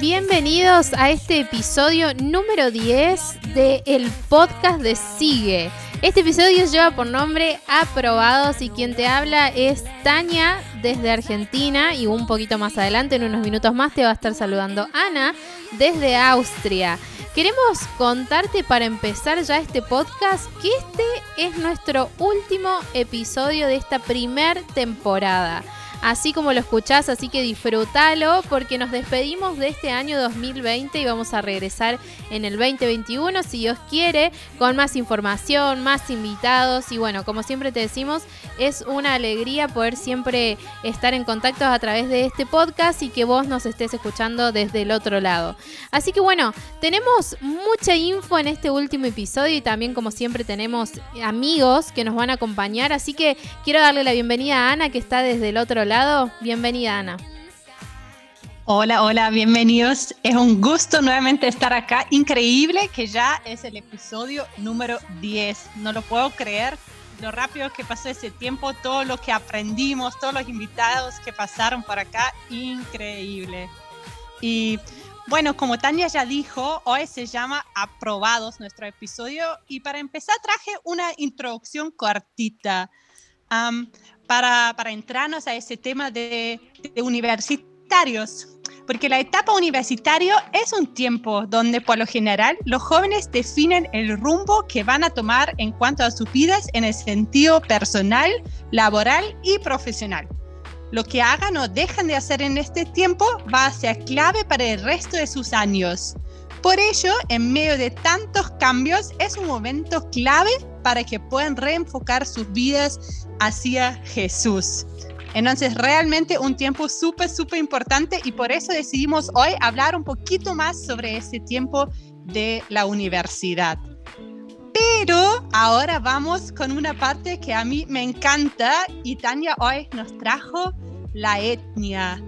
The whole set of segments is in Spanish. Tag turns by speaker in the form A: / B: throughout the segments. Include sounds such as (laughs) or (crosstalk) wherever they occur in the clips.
A: Bienvenidos a este episodio número 10 de el podcast de Sigue. Este episodio lleva por nombre Aprobados y quien te habla es Tania desde Argentina y un poquito más adelante, en unos minutos más, te va a estar saludando Ana desde Austria. Queremos contarte para empezar ya este podcast que este es nuestro último episodio de esta primer temporada así como lo escuchás, así que disfrútalo porque nos despedimos de este año 2020 y vamos a regresar en el 2021 si Dios quiere con más información, más invitados. Y bueno, como siempre te decimos, es una alegría poder siempre estar en contacto a través de este podcast y que vos nos estés escuchando desde el otro lado. Así que bueno, tenemos mucha info en este último episodio y también como siempre tenemos amigos que nos van a acompañar, así que quiero darle la bienvenida a Ana que está desde el otro lado Bienvenida, Ana.
B: Hola, hola, bienvenidos. Es un gusto nuevamente estar acá. Increíble que ya es el episodio número 10. No lo puedo creer lo rápido que pasó ese tiempo, todo lo que aprendimos, todos los invitados que pasaron por acá. Increíble. Y bueno, como Tania ya dijo, hoy se llama Aprobados nuestro episodio y para empezar traje una introducción cortita para, para entrarnos a ese tema de, de universitarios porque la etapa universitaria es un tiempo donde por lo general los jóvenes definen el rumbo que van a tomar en cuanto a sus vidas en el sentido personal, laboral y profesional. Lo que hagan o dejan de hacer en este tiempo va a ser clave para el resto de sus años. Por ello, en medio de tantos cambios, es un momento clave para que puedan reenfocar sus vidas hacia Jesús. Entonces, realmente un tiempo súper, súper importante y por eso decidimos hoy hablar un poquito más sobre ese tiempo de la universidad. Pero ahora vamos con una parte que a mí me encanta y Tania hoy nos trajo la etnia.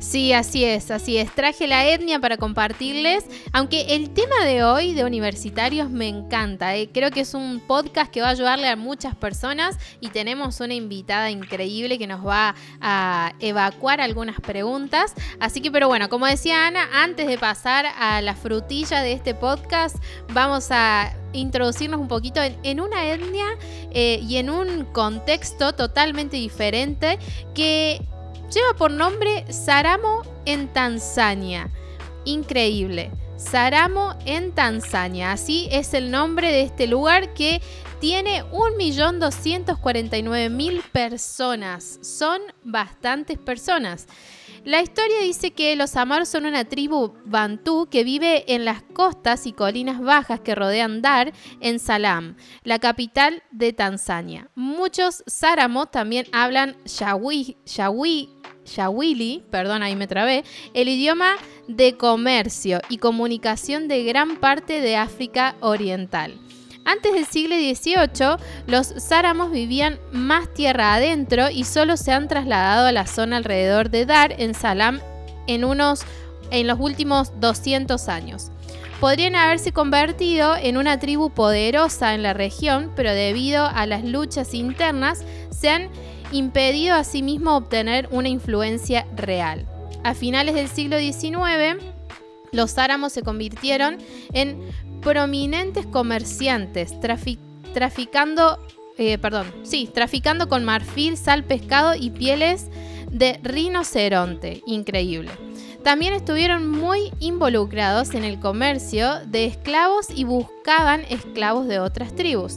A: Sí, así es, así es. Traje la etnia para compartirles, aunque el tema de hoy de universitarios me encanta. ¿eh? Creo que es un podcast que va a ayudarle a muchas personas y tenemos una invitada increíble que nos va a evacuar algunas preguntas. Así que, pero bueno, como decía Ana, antes de pasar a la frutilla de este podcast, vamos a introducirnos un poquito en, una etnia eh, y en un contexto totalmente diferente que Lleva por nombre Saramo en Tanzania. Increíble. Saramo en Tanzania. Así es el nombre de este lugar que tiene 1.249.000 personas. Son bastantes personas. La historia dice que los Amar son una tribu bantú que vive en las costas y colinas bajas que rodean Dar en Salam, la capital de Tanzania. Muchos Saramo también hablan Shawi, Shawili, perdón, ahí me trabé, el idioma de comercio y comunicación de gran parte de África Oriental. Antes del siglo XVIII, los sáramos vivían más tierra adentro y solo se han trasladado a la zona alrededor de Dar, en Salam, en, unos, en los últimos 200 años. Podrían haberse convertido en una tribu poderosa en la región, pero debido a las luchas internas se han impedido asimismo obtener una influencia real. A finales del siglo XIX, los áramos se convirtieron en prominentes comerciantes, traficando, eh, perdón, sí, traficando con marfil, sal, pescado y pieles de rinoceronte. Increíble. También estuvieron muy involucrados en el comercio de esclavos y buscaban esclavos de otras tribus.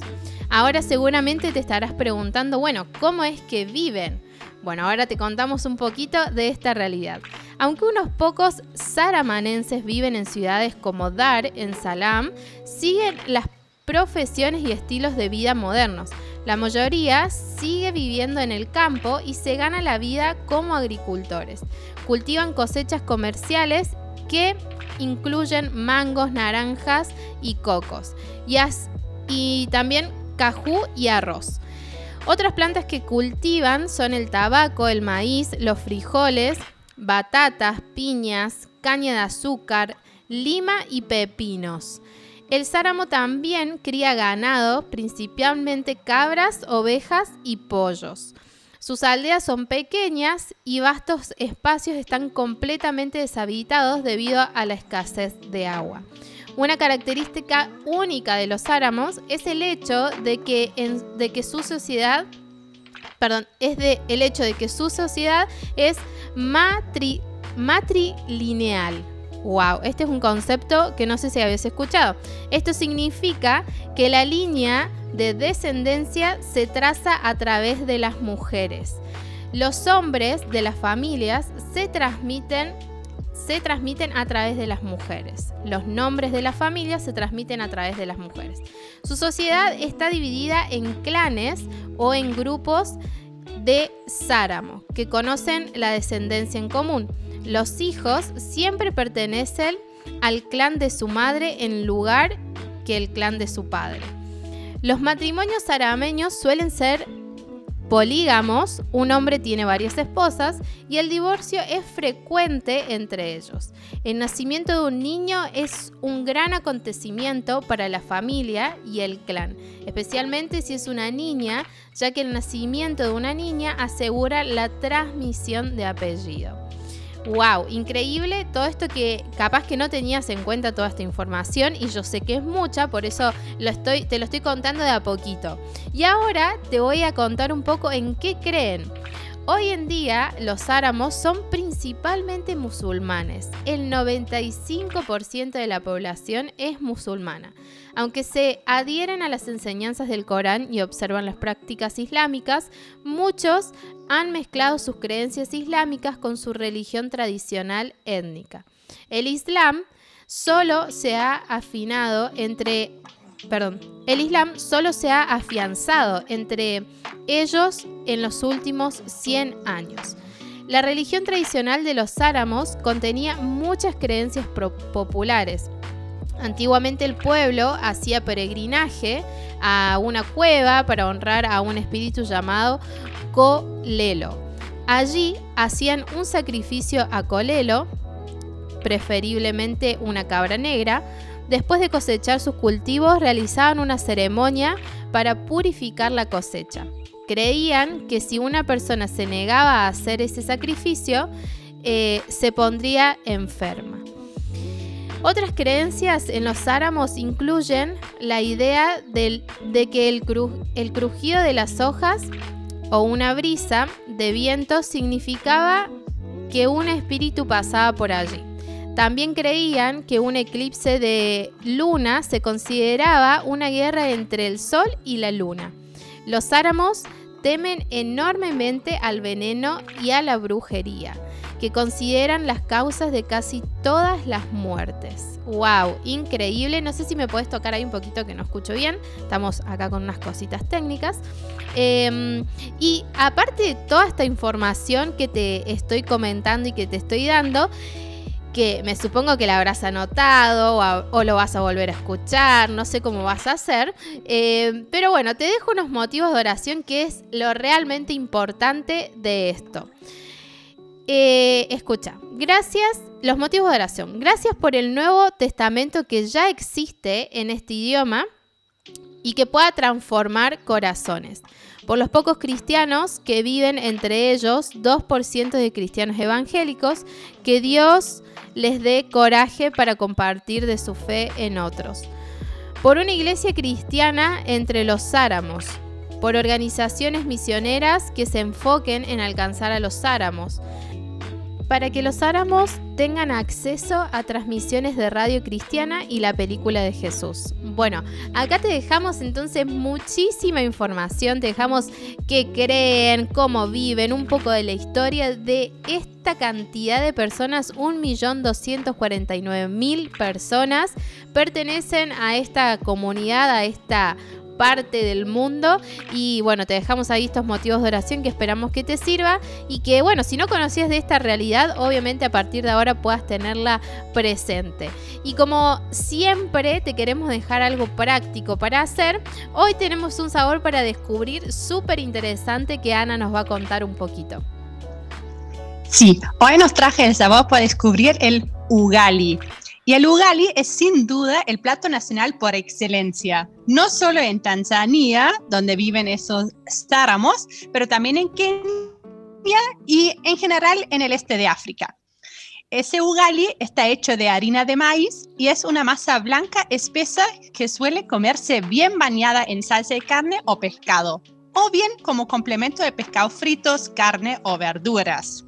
A: Ahora seguramente te estarás preguntando, bueno, ¿cómo es que viven? Bueno, ahora te contamos un poquito de esta realidad. Aunque unos pocos saramanenses viven en ciudades como Dar, en Salam, siguen las profesiones y estilos de vida modernos. La mayoría sigue viviendo en el campo y se gana la vida como agricultores. Cultivan cosechas comerciales que incluyen mangos, naranjas y cocos. Y, y también cajú y arroz. Otras plantas que cultivan son el tabaco, el maíz, los frijoles, batatas, piñas, caña de azúcar, lima y pepinos. El Sáramo también cría ganado, principalmente cabras, ovejas y pollos. Sus aldeas son pequeñas y vastos espacios están completamente deshabitados debido a la escasez de agua. Una característica única de los áramos es el hecho de que, su sociedad perdón, es de el hecho de que su sociedad es matri, matrilineal. Wow, este es un concepto que no sé si habéis escuchado. Esto significa que la línea de descendencia se traza a través de las mujeres. Los hombres de las familias se transmiten se transmiten a través de las mujeres. Los nombres de las familias se transmiten a través de las mujeres. Su sociedad está dividida en clanes o en grupos de Sáramo, que conocen la descendencia en común. Los hijos siempre pertenecen al clan de su madre en lugar que el clan de su padre. Los matrimonios arameños suelen ser polígamos, un hombre tiene varias esposas y el divorcio es frecuente entre ellos. El nacimiento de un niño es un gran acontecimiento para la familia y el clan, especialmente si es una niña, ya que el nacimiento de una niña asegura la transmisión de apellido. Wow, increíble todo esto que capaz que no tenías en cuenta toda esta información y yo sé que es mucha, por eso te lo estoy contando de a poquito. Y ahora te voy a contar un poco en qué creen. Hoy en día los áramos son principalmente musulmanes. El 95% de la población es musulmana. Aunque se adhieren a las enseñanzas del Corán y observan las prácticas islámicas, muchos han mezclado sus creencias islámicas con su religión tradicional étnica. El Islam solo se ha afinado entre perdón, el Islam solo se ha afianzado entre ellos en los últimos 100 años. La religión tradicional de los áramos contenía muchas creencias populares. Antiguamente el pueblo hacía peregrinaje a una cueva para honrar a un espíritu llamado Colelo. Allí hacían un sacrificio a Colelo, preferiblemente una cabra negra, Después de cosechar sus cultivos, realizaban una ceremonia para purificar la cosecha. Creían que si una persona se negaba a hacer ese sacrificio, eh, se pondría enferma. Otras creencias en los áramos incluyen la idea de que el, el crujido de las hojas o una brisa de viento significaba que un espíritu pasaba por allí. También creían que un eclipse de luna se consideraba una guerra entre el sol y la luna. Los áramos temen enormemente al veneno y a la brujería, que consideran las causas de casi todas las muertes. ¡Wow! Increíble. No sé si me puedes tocar ahí un poquito que no escucho bien. Estamos acá con unas cositas técnicas. Em, y aparte de toda esta información que te estoy comentando y que te estoy dando, que me supongo que la habrás anotado o, lo vas a volver a escuchar, no sé cómo vas a hacer, eh, pero bueno, te dejo unos motivos de oración que es lo realmente importante de esto. Eh, escucha, gracias, los motivos de oración. Gracias por el Nuevo Testamento que ya existe en este idioma y que pueda transformar corazones. Por los pocos cristianos que viven entre ellos, 2% de cristianos evangélicos, que Dios les dé coraje para compartir de su fe en otros. Por una iglesia cristiana entre los áramos. Por organizaciones misioneras que se enfoquen en alcanzar a los áramos para que los áramos tengan acceso a transmisiones de radio cristiana y la película de Jesús. Bueno, acá te dejamos entonces muchísima información, te dejamos qué creen, cómo viven, un poco de la historia de esta cantidad de personas, 1.249.000 personas pertenecen a esta comunidad, a esta parte del mundo. Y bueno, te dejamos ahí estos motivos de oración que esperamos que te sirva y que bueno, si no conocías de esta realidad, obviamente a partir de ahora puedas tenerla presente. Y como siempre te queremos dejar algo práctico para hacer, hoy tenemos un sabor para descubrir súper interesante que Ana nos va a contar un poquito.
B: Sí, hoy nos traje el sabor para descubrir el ugali. Y el ugali es sin duda el plato nacional por excelencia, no solo en Tanzania, donde viven esos táramos, pero también en Kenia y en general en el este de África. Ese ugali está hecho de harina de maíz y es una masa blanca espesa que suele comerse bien bañada en salsa de carne o pescado, o bien como complemento de pescado fritos, carne o verduras.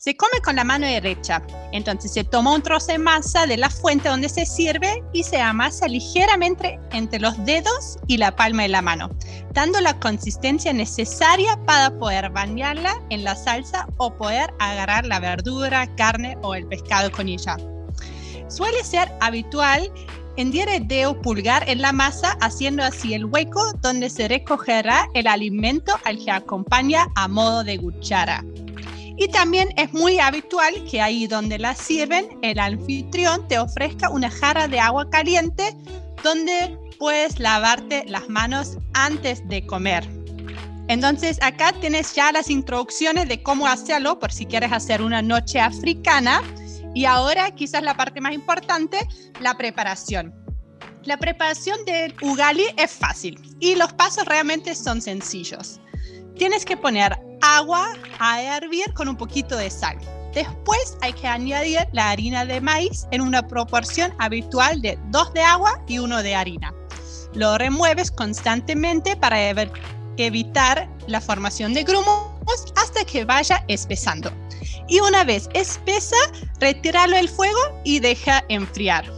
B: Se come con la mano derecha, entonces se toma un trozo de masa de la fuente donde se sirve y se amasa ligeramente entre los dedos y la palma de la mano, dando la consistencia necesaria para poder bañarla en la salsa o poder agarrar la verdura, carne o el pescado con ella. Suele ser habitual hendir el dedo pulgar en la masa, haciendo así el hueco donde se recogerá el alimento al que acompaña a modo de cuchara. Y también es muy habitual que ahí donde la sirven, el anfitrión te ofrezca una jarra de agua caliente donde puedes lavarte las manos antes de comer. Entonces acá tienes ya las introducciones de cómo hacerlo por si quieres hacer una noche africana. Y ahora quizás la parte más importante, la preparación. La preparación del ugali es fácil y los pasos realmente son sencillos. Tienes que poner agua a hervir con un poquito de sal. Después hay que añadir la harina de maíz en una proporción habitual de 2 de agua y 1 de harina. Lo remueves constantemente para evitar la formación de grumos hasta que vaya espesando. Y una vez espesa, retíralo del fuego y deja enfriar.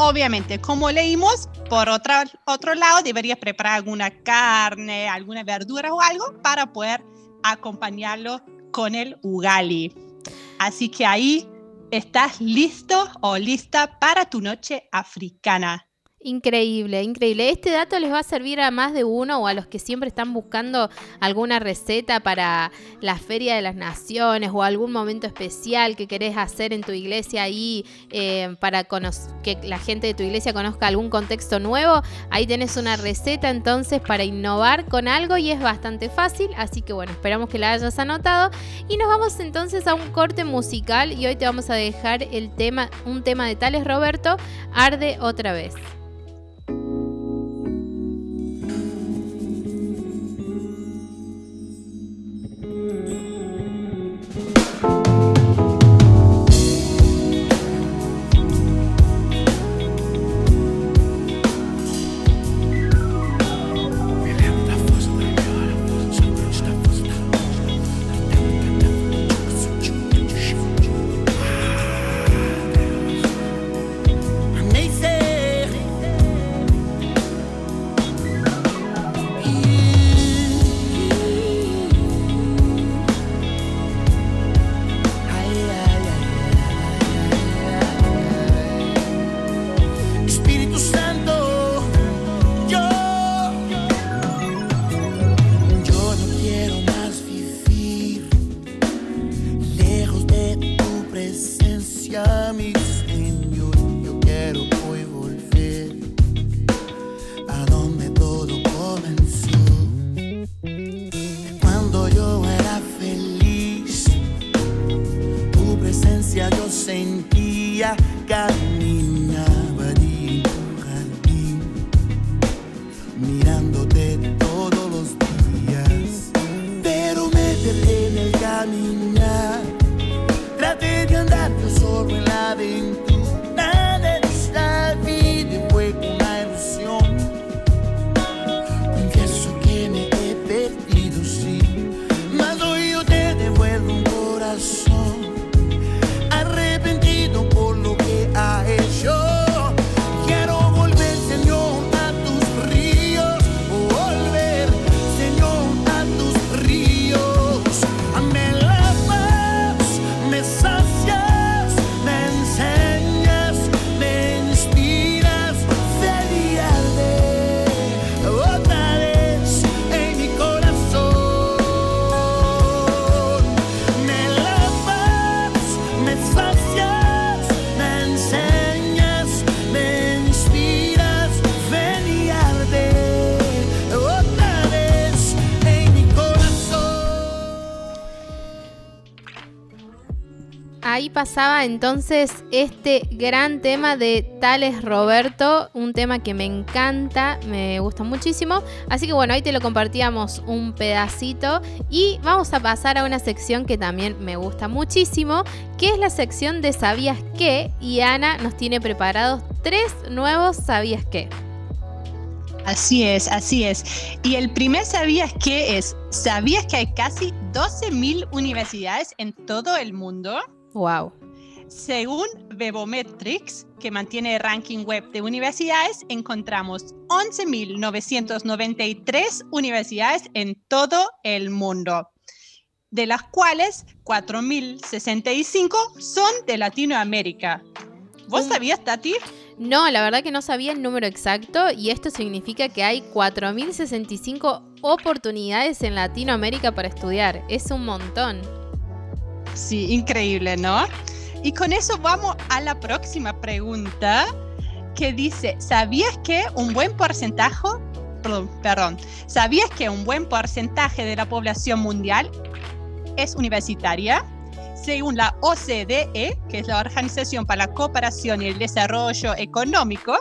B: Obviamente, como leímos, por otro lado, deberías preparar alguna carne, alguna verdura o algo para poder acompañarlo con el ugali. Así que ahí estás listo o lista para tu noche africana.
C: Increíble, increíble. Este dato les va a servir a más de uno o a los que siempre están buscando alguna receta para la Feria de las Naciones o algún momento especial que querés hacer en tu iglesia ahí eh, para que la gente de tu iglesia conozca algún contexto nuevo. Ahí tenés una receta entonces para innovar con algo y es bastante fácil. Así que bueno, esperamos que la hayas anotado. Y nos vamos entonces a un corte musical y hoy te vamos a dejar el tema, un tema de Tales Roberto, Arde otra vez.
A: Ahí pasaba entonces este gran tema de Tales Roberto, un tema que me encanta, me gusta muchísimo. Así que bueno, ahí te lo compartíamos un pedacito y vamos a pasar a una sección que también me gusta muchísimo, que es la sección de ¿Sabías qué? Y Ana nos tiene preparados tres nuevos ¿Sabías qué?
B: Así es, así es. Y el primer sabías qué es, ¿sabías que hay casi 12.000 universidades en todo el mundo?
A: Wow.
B: Según Webometrics, que mantiene el ranking web de universidades, encontramos 11.993 universidades en todo el mundo, de las cuales 4.065 son de Latinoamérica. ¿Vos sabías, Tati?
A: No, la verdad que no sabía el número exacto y esto significa que hay 4.065 oportunidades en Latinoamérica para estudiar. Es un montón.
B: Sí, increíble, ¿no? Y con eso vamos a la próxima pregunta que dice, ¿sabías que un buen porcentaje, perdón, ¿sabías que un buen porcentaje de la población mundial es universitaria? según la OCDE, que es la Organización para la Cooperación y el Desarrollo Económico,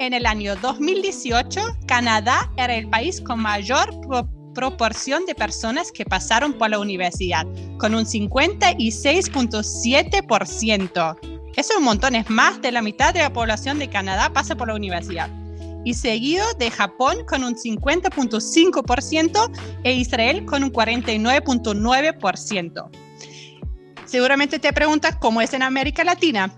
B: en el año 2018, Canadá era el país con mayor proporción de personas que pasaron por la universidad, con un 56.7%. Eso es un montón, es más de la mitad de la población de Canadá pasa por la universidad. Y seguido de Japón con un 50.5% e Israel con un 49.9%. Seguramente te preguntas cómo es en América Latina.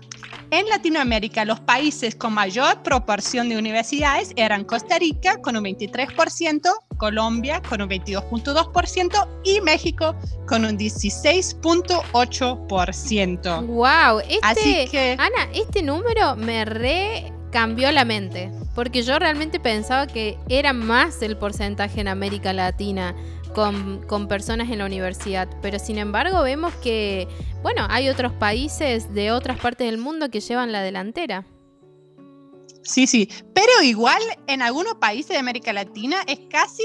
B: En Latinoamérica, los países con mayor proporción de universidades eran Costa Rica con un 23%, Colombia con un 22.2% y México con un 16.8%.
A: ¡Wow! Este, Así que, Ana, este número me re cambió la mente, porque yo realmente pensaba que era más el porcentaje en América Latina con, personas en la universidad. Pero sin embargo vemos que, bueno, hay otros países de otras partes del mundo que llevan la delantera.
B: Sí, sí, pero igual en algunos países de América Latina es casi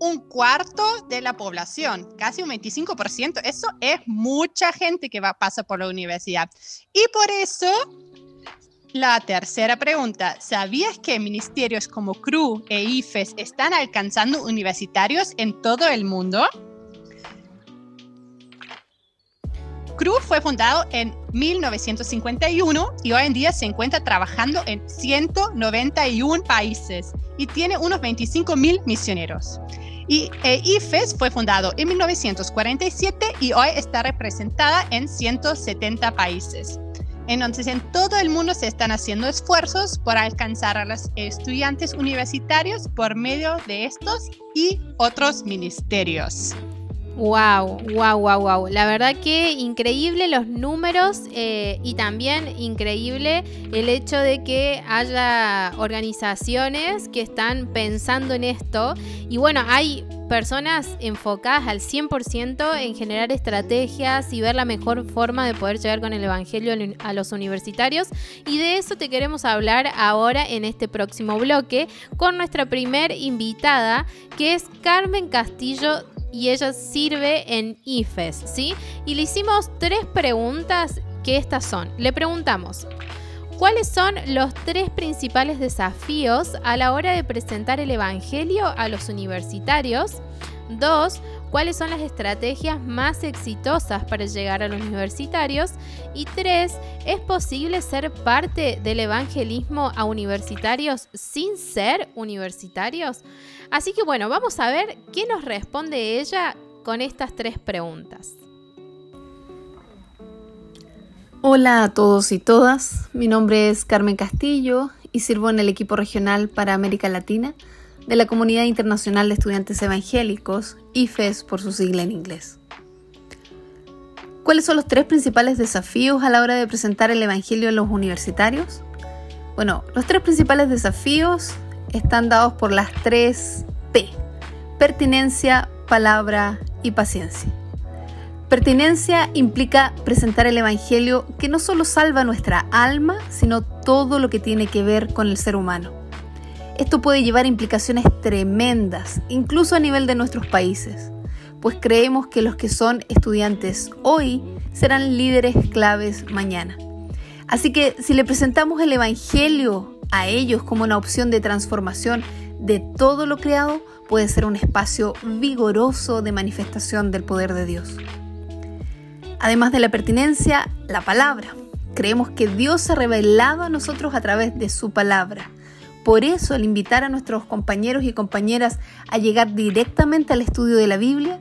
B: un cuarto de la población, casi un 25%. Eso es mucha gente que va, pasa por la universidad. Y por eso la tercera pregunta, ¿sabías que ministerios como CRU e IFES están alcanzando universitarios en todo el mundo? CRU fue fundado en 1951 y hoy en día se encuentra trabajando en 191 países y tiene unos 25 mil misioneros. Y e IFES fue fundado en 1947 y hoy está representada en 170 países. Entonces, en todo el mundo se están haciendo esfuerzos por alcanzar a los estudiantes universitarios por medio de estos y otros ministerios.
A: Wow, wow, wow, wow. La verdad que increíble los números eh, y también increíble el hecho de que haya organizaciones que están pensando en esto. Y bueno, hay personas enfocadas al 100% en generar estrategias y ver la mejor forma de poder llegar con el Evangelio a los universitarios. Y de eso te queremos hablar ahora en este próximo bloque con nuestra primer invitada, que es Carmen Castillo y ella sirve en IFES, ¿sí? Y le hicimos tres preguntas que estas son. Le preguntamos, ¿cuáles son los tres principales desafíos a la hora de presentar el Evangelio a los universitarios? Dos, ¿cuáles son las estrategias más exitosas para llegar a los universitarios? Y tres, ¿es posible ser parte del evangelismo a universitarios sin ser universitarios? Así que bueno, vamos a ver qué nos responde ella con estas tres preguntas.
D: Hola a todos y todas, mi nombre es Carmen Castillo y sirvo en el equipo regional para América Latina de la Comunidad Internacional de Estudiantes Evangélicos, IFES por su sigla en inglés. ¿Cuáles son los tres principales desafíos a la hora de presentar el Evangelio a los universitarios? Bueno, los tres principales desafíos están dados por las tres P, pertinencia, palabra y paciencia. Pertinencia implica presentar el Evangelio que no solo salva nuestra alma, sino todo lo que tiene que ver con el ser humano. Esto puede llevar implicaciones tremendas, incluso a nivel de nuestros países. pues creemos que los que son estudiantes hoy serán líderes claves mañana. Así que si le presentamos el Evangelio a ellos como una opción de transformación de todo lo creado, puede ser un espacio vigoroso de manifestación del poder de Dios. Además de la pertinencia, la palabra. Creemos que Dios se ha revelado a nosotros a través de su palabra. Por eso, al invitar a nuestros compañeros y compañeras a llegar directamente al estudio de la Biblia,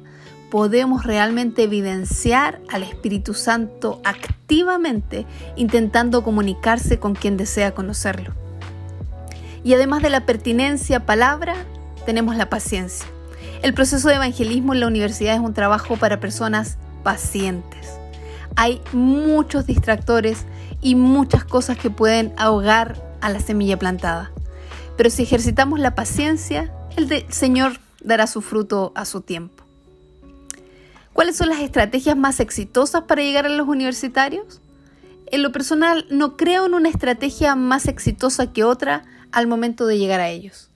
D: podemos realmente evidenciar al Espíritu Santo activamente intentando comunicarse con quien desea conocerlo. Y además de la pertinencia palabra, tenemos la paciencia. El proceso de evangelismo en la universidad es un trabajo para personas pacientes. Hay muchos distractores y muchas cosas que pueden ahogar a la semilla plantada. Pero si ejercitamos la paciencia, el Señor dará su fruto a su tiempo. ¿Cuáles son las estrategias más exitosas para llegar a los universitarios? En lo personal, no creo en una estrategia más exitosa que otra al momento de llegar a ellos.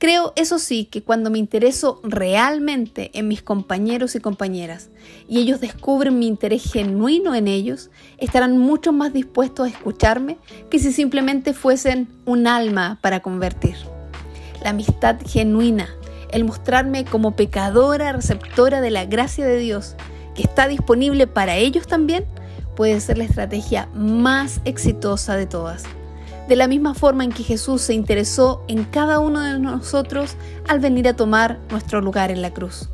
D: Creo, eso sí, que cuando me intereso realmente en mis compañeros y compañeras y ellos descubren mi interés genuino en ellos, estarán mucho más dispuestos a escucharme que si simplemente fuesen un alma para convertir. La amistad genuina, el mostrarme como pecadora receptora de la gracia de Dios que está disponible para ellos también, puede ser la estrategia más exitosa de todas de la misma forma en que Jesús se interesó en cada uno de nosotros al venir a tomar nuestro lugar en la cruz.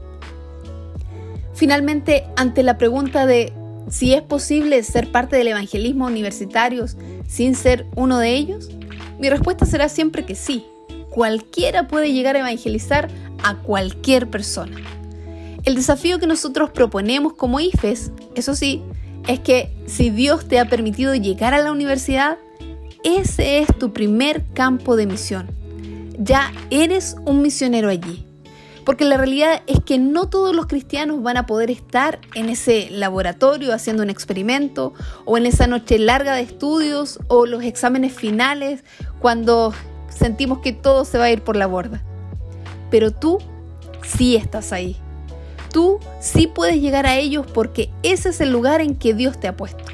D: Finalmente, ante la pregunta de si es posible ser parte del evangelismo universitarios sin ser uno de ellos, mi respuesta será siempre que sí. Cualquiera puede llegar a evangelizar a cualquier persona. El desafío que nosotros proponemos como IFES, eso sí, es que si Dios te ha permitido llegar a la universidad, ese es tu primer campo de misión. Ya eres un misionero allí. Porque la realidad es que no todos los cristianos van a poder estar en ese laboratorio haciendo un experimento o en esa noche larga de estudios o los exámenes finales cuando sentimos que todo se va a ir por la borda. Pero tú sí estás ahí. Tú sí puedes llegar a ellos porque ese es el lugar en que Dios te ha puesto.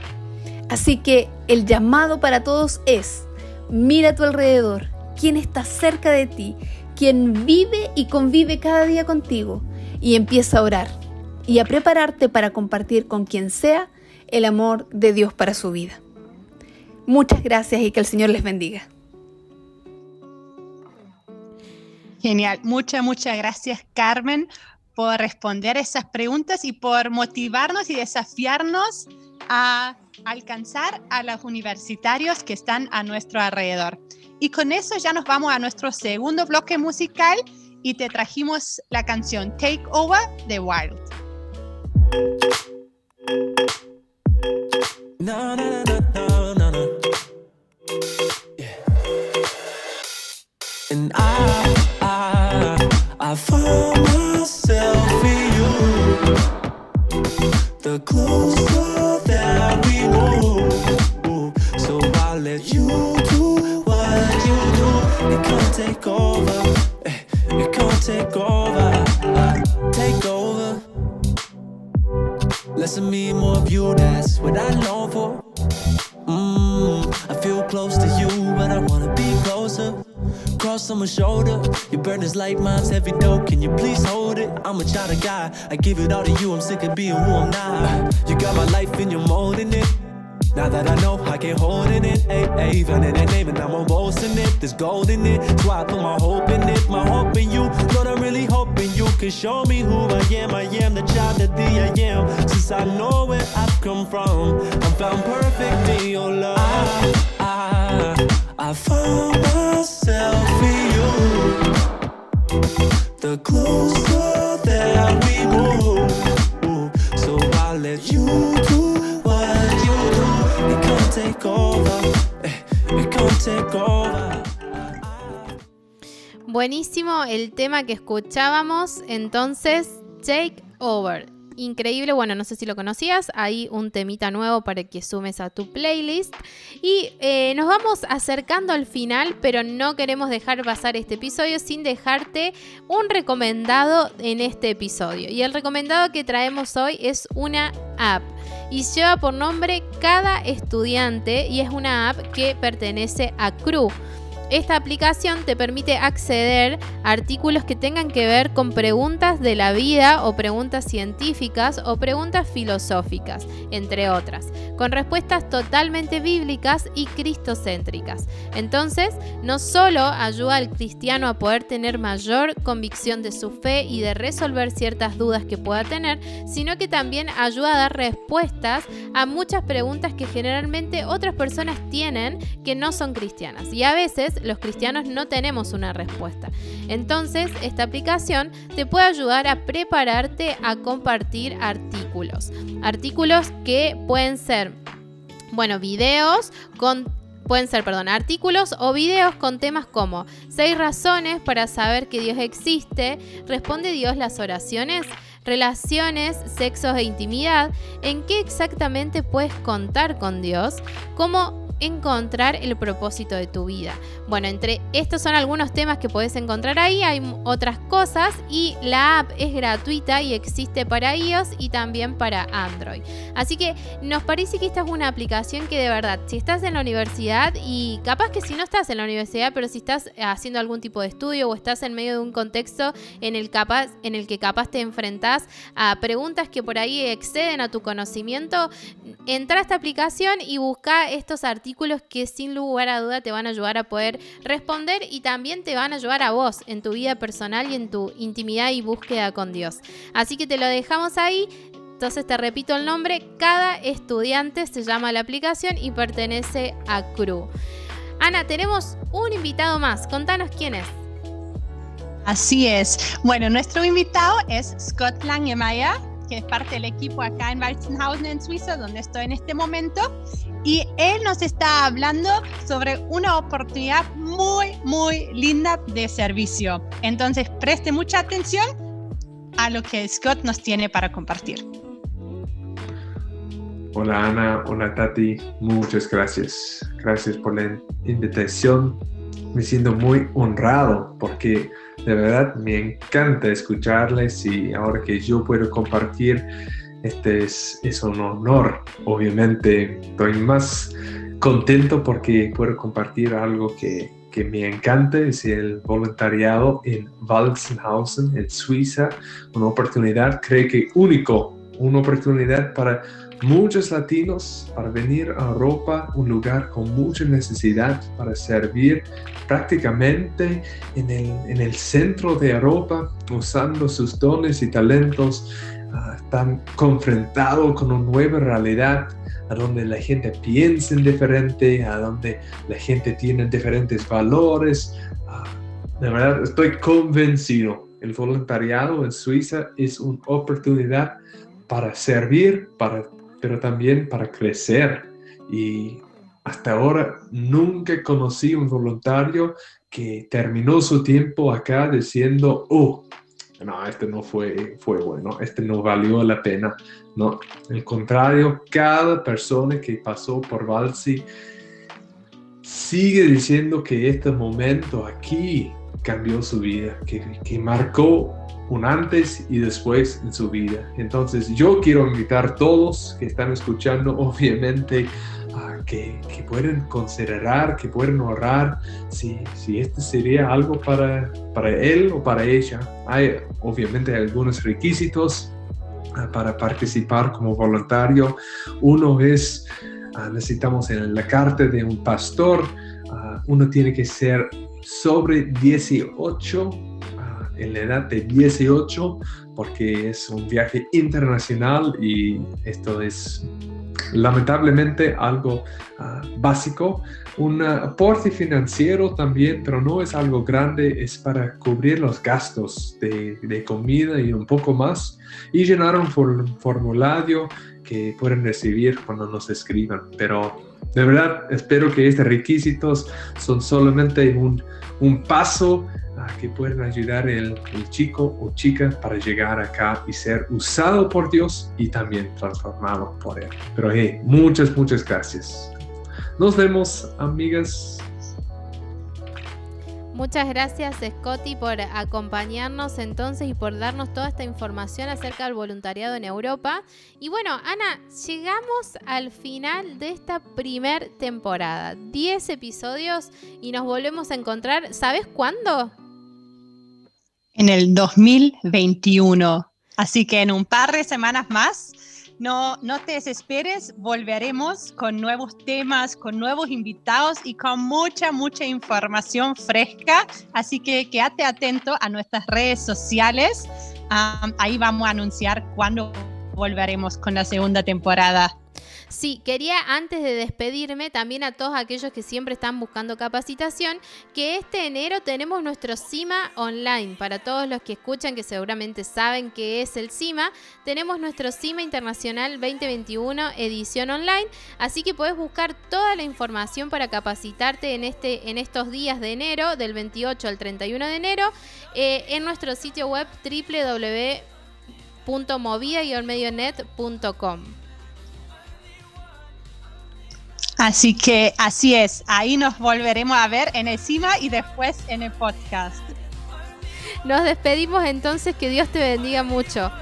D: Así que el llamado para todos es, mira a tu alrededor, quién está cerca de ti, quién vive y convive cada día contigo, y empieza a orar y a prepararte para compartir con quien sea el amor de Dios para su vida. Muchas gracias y que el Señor les bendiga.
E: Genial, muchas, muchas gracias Carmen por responder esas preguntas y por motivarnos y desafiarnos a alcanzar a los universitarios que están a nuestro alrededor. Y con eso ya nos vamos a nuestro segundo bloque musical y te trajimos la canción Take Over de Wild. The closer take over. Eh, it can't take over. Take over. Less of me, more of you. That's what I long for. Mmm, I feel close to you, but I wanna be closer. Cross on my shoulder, your burden is like mine's heavy dough. Can you please hold it? I'm a child of God. I give it all to you. I'm sick of being who I'm not. You got my life and you're molding it. Now that I know I can't hold in it, ayy, ayy, finding that name and I'm on boasting it. There's gold in it, why I put my hope in it. My hope in you, Lord, I'm really hoping you can show me who I am. I am the child that the I am. Since I know where I've come from, I'm found perfect in your love. I, I, I found myself in you. The closer Buenísimo el tema que escuchábamos, entonces Take Over.
A: Increíble. Bueno, no sé si lo conocías. Hay un temita nuevo para que sumes a tu playlist. Y eh, nos vamos acercando al final, pero no queremos dejar pasar este episodio sin dejarte un recomendado en este episodio. Y el recomendado que traemos hoy es una app y lleva por nombre Cada Estudiante y es una app que pertenece a Crew. Esta aplicación te permite acceder a artículos que tengan que ver con preguntas de la vida o preguntas científicas o preguntas filosóficas, entre otras, con respuestas totalmente bíblicas y cristocéntricas. Entonces, no solo ayuda al cristiano a poder tener mayor convicción de su fe y de resolver ciertas dudas que pueda tener, sino que también ayuda a dar respuestas a muchas preguntas que generalmente otras personas tienen que no son cristianas. Y a veces los cristianos no tenemos una respuesta. Entonces, esta aplicación te puede ayudar a prepararte a compartir artículos. Artículos que pueden ser, bueno, videos con pueden ser, perdón, artículos o videos con temas como seis razones para saber que Dios existe, responde Dios las oraciones, relaciones, sexos e intimidad, en qué exactamente puedes contar con Dios, cómo encontrar el propósito de tu vida. Bueno, entre estos son algunos temas que puedes encontrar ahí, hay otras cosas y la app es gratuita y existe para iOS y también para Android. Así que nos parece que esta es una aplicación que de verdad, si estás en la universidad y capaz que si no estás en la universidad, pero si estás haciendo algún tipo de estudio o estás en medio de un contexto en el, en el que capaz te enfrentás a preguntas que por ahí exceden a tu conocimiento, entra a esta aplicación y busca estos artículos que sin lugar a duda te van a ayudar a poder responder y también te van a ayudar a vos en tu vida personal y en tu intimidad y búsqueda con Dios. Así que te lo dejamos ahí. Entonces te repito el nombre, cada estudiante se llama la aplicación y pertenece a CRU. Ana, tenemos un invitado más, contanos quién es.
B: Así es. Bueno, nuestro invitado es Scott Langemeyer, que es parte del equipo acá en Walzenhausen, en Suiza, donde estoy en este momento. Y él nos está hablando sobre una oportunidad muy, muy linda de servicio. Entonces, preste mucha atención a lo que Scott nos tiene para compartir.
F: Hola Ana, hola Tati, muchas gracias. Gracias por la invitación. Me siento muy honrado porque de verdad me encanta escucharles y ahora que yo puedo compartir este es, es un honor. Obviamente estoy más contento porque puedo compartir algo que, que me encanta, es el voluntariado en Walzenhausen, en Suiza, una oportunidad, creo que único, una oportunidad para muchos latinos para venir a Europa, un lugar con mucha necesidad para servir prácticamente en el, en el centro de Europa, usando sus dones y talentos están confrontados con una nueva realidad, a donde la gente piensa diferente, a donde la gente tiene diferentes valores. Ah, de verdad, estoy convencido. El voluntariado en Suiza es una oportunidad para servir, para, pero también para crecer. Y hasta ahora nunca conocí un voluntario que terminó su tiempo acá diciendo, oh, no, este no fue, fue bueno, este no valió la pena. No, al contrario, cada persona que pasó por Valsi sigue diciendo que este momento aquí cambió su vida, que, que marcó un antes y después en su vida. Entonces yo quiero invitar a todos que están escuchando, (laughs) obviamente, que, pueden considerar, que pueden ahorrar, si, si este sería algo para, para él o para ella. Hay obviamente algunos requisitos ah, para participar como voluntario. Uno es, ah, necesitamos en la carta de un pastor, ah, uno tiene que ser sobre 18 en la edad de 18 porque es un viaje internacional y esto es lamentablemente algo ah, básico. Un aporte financiero también, pero no es algo grande, es para cubrir los gastos de, comida y un poco más y llenar un formulario que pueden recibir cuando nos escriban. Pero de verdad espero que estos requisitos son solamente un, un paso a que puedan ayudar el, el, chico o chica para llegar acá y ser usado por Dios y también transformado por Él. Pero hey, muchas, muchas gracias. Nos vemos, amigas.
A: Muchas gracias Scotty por acompañarnos entonces y por darnos toda esta información acerca del voluntariado en Europa. Y bueno, Ana, llegamos al final de esta primer temporada. 10 episodios y nos volvemos a encontrar. ¿Sabes cuándo?
B: En el 2021. Así que en un par de semanas más no, no te desesperes, volveremos con nuevos temas, con nuevos invitados y con mucha, mucha información fresca. Así que quédate atento a nuestras redes sociales. ahí vamos a anunciar cuándo volveremos con la segunda temporada.
A: Sí, quería antes de despedirme también a todos aquellos que siempre están buscando capacitación, que este enero tenemos nuestro CIMA online. Para todos los que escuchan, que seguramente saben qué es el CIMA, tenemos nuestro CIMA Internacional 2021 edición online, así que puedes buscar toda la información para capacitarte en, este, en estos días de enero, del 28 al 31 de enero, eh, en nuestro sitio web www.movida-medionet.com.
B: Así que así es, ahí nos volveremos a ver en el CIMA y después en el podcast.
A: Nos despedimos entonces, que Dios te bendiga mucho.